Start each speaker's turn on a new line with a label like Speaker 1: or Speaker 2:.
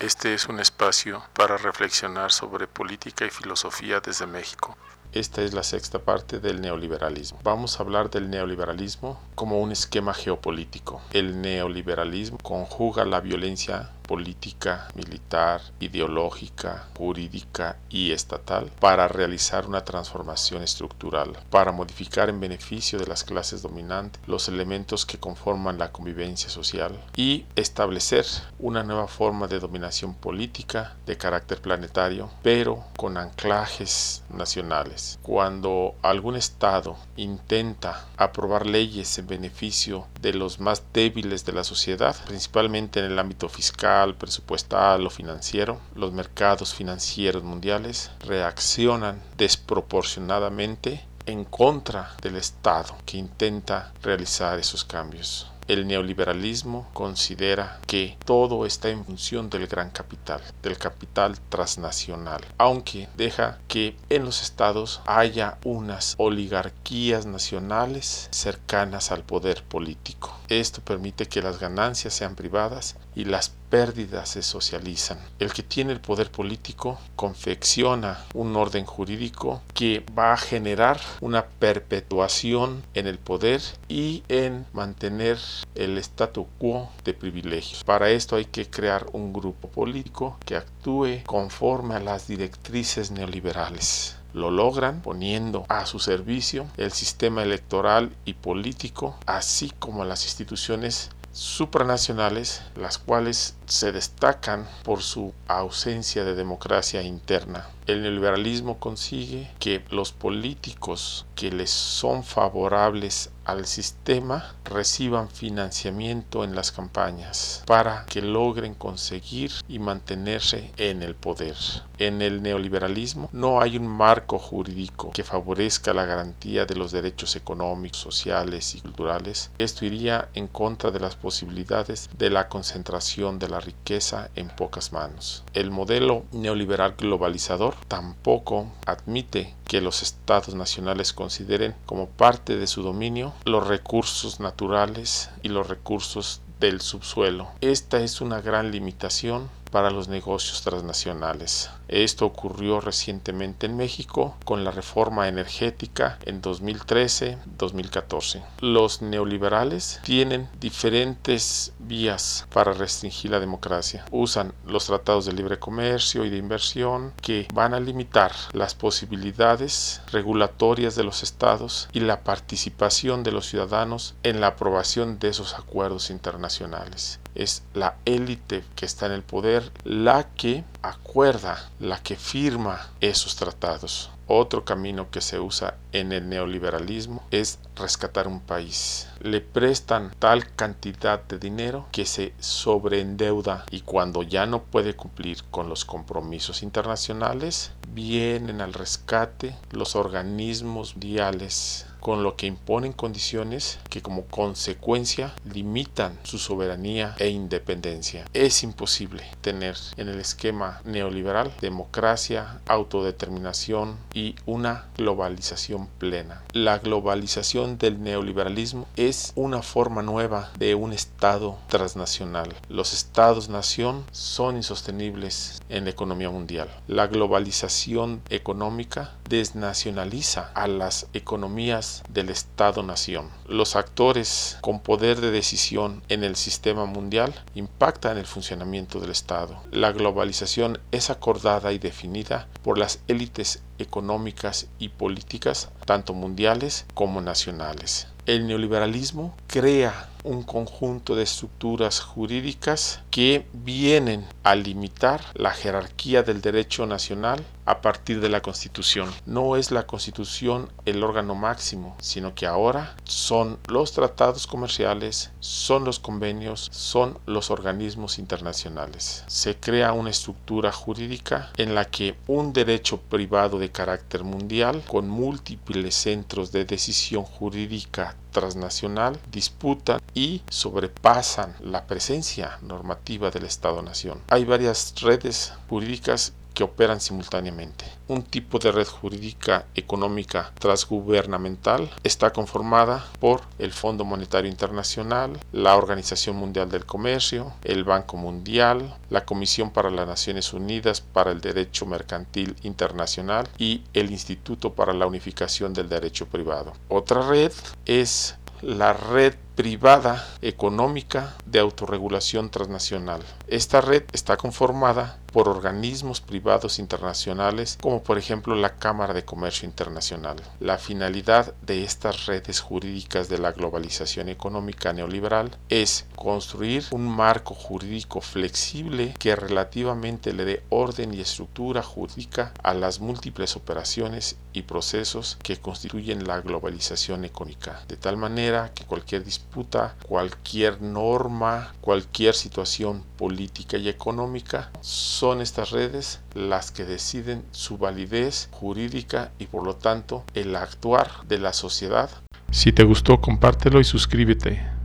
Speaker 1: Este es un espacio para reflexionar sobre política y filosofía desde México. Esta es la sexta parte del neoliberalismo. Vamos a hablar del neoliberalismo como un esquema geopolítico. El neoliberalismo conjuga la violencia política, militar, ideológica, jurídica y estatal para realizar una transformación estructural, para modificar en beneficio de las clases dominantes los elementos que conforman la convivencia social y establecer una nueva forma de dominación política de carácter planetario, pero con anclajes nacionales. Cuando algún Estado intenta aprobar leyes en beneficio de los más débiles de la sociedad, principalmente en el ámbito fiscal, presupuestal o financiero, los mercados financieros mundiales reaccionan desproporcionadamente en contra del Estado que intenta realizar esos cambios. El neoliberalismo considera que todo está en función del gran capital, del capital transnacional, aunque deja que en los estados haya unas oligarquías nacionales cercanas al poder político. Esto permite que las ganancias sean privadas y las pérdidas se socializan. El que tiene el poder político confecciona un orden jurídico que va a generar una perpetuación en el poder y en mantener el statu quo de privilegios. Para esto hay que crear un grupo político que actúe conforme a las directrices neoliberales lo logran poniendo a su servicio el sistema electoral y político, así como las instituciones supranacionales, las cuales se destacan por su ausencia de democracia interna. El neoliberalismo consigue que los políticos que les son favorables al sistema reciban financiamiento en las campañas para que logren conseguir y mantenerse en el poder. En el neoliberalismo no hay un marco jurídico que favorezca la garantía de los derechos económicos, sociales y culturales. Esto iría en contra de las posibilidades de la concentración de la riqueza en pocas manos. El modelo neoliberal globalizador tampoco admite que los estados nacionales consideren como parte de su dominio los recursos naturales y los recursos del subsuelo. Esta es una gran limitación para los negocios transnacionales. Esto ocurrió recientemente en México con la reforma energética en 2013-2014. Los neoliberales tienen diferentes vías para restringir la democracia. Usan los tratados de libre comercio y de inversión que van a limitar las posibilidades regulatorias de los estados y la participación de los ciudadanos en la aprobación de esos acuerdos internacionales es la élite que está en el poder la que acuerda, la que firma esos tratados. Otro camino que se usa en el neoliberalismo es rescatar un país. Le prestan tal cantidad de dinero que se sobreendeuda y cuando ya no puede cumplir con los compromisos internacionales, vienen al rescate los organismos mundiales con lo que imponen condiciones que como consecuencia limitan su soberanía e independencia. Es imposible tener en el esquema neoliberal democracia, autodeterminación y una globalización plena. La globalización del neoliberalismo es una forma nueva de un Estado transnacional. Los Estados-nación son insostenibles en la economía mundial. La globalización económica desnacionaliza a las economías del Estado-nación. Los actores con poder de decisión en el sistema mundial impactan el funcionamiento del Estado. La globalización es acordada y definida por las élites económicas y políticas, tanto mundiales como nacionales. El neoliberalismo crea un conjunto de estructuras jurídicas que vienen a limitar la jerarquía del derecho nacional a partir de la Constitución. No es la Constitución el órgano máximo, sino que ahora son los tratados comerciales, son los convenios, son los organismos internacionales. Se crea una estructura jurídica en la que un derecho privado de carácter mundial con múltiples centros de decisión jurídica transnacional disputan y sobrepasan la presencia normativa del Estado-Nación. Hay varias redes jurídicas que operan simultáneamente. Un tipo de red jurídica económica transgubernamental está conformada por el Fondo Monetario Internacional, la Organización Mundial del Comercio, el Banco Mundial, la Comisión para las Naciones Unidas para el Derecho Mercantil Internacional y el Instituto para la Unificación del Derecho Privado. Otra red es la red privada económica de autorregulación transnacional. Esta red está conformada por organismos privados internacionales como por ejemplo la Cámara de Comercio Internacional. La finalidad de estas redes jurídicas de la globalización económica neoliberal es construir un marco jurídico flexible que relativamente le dé orden y estructura jurídica a las múltiples operaciones y procesos que constituyen la globalización económica, de tal manera que cualquier disputa cualquier norma, cualquier situación política y económica, son estas redes las que deciden su validez jurídica y por lo tanto el actuar de la sociedad.
Speaker 2: Si te gustó, compártelo y suscríbete.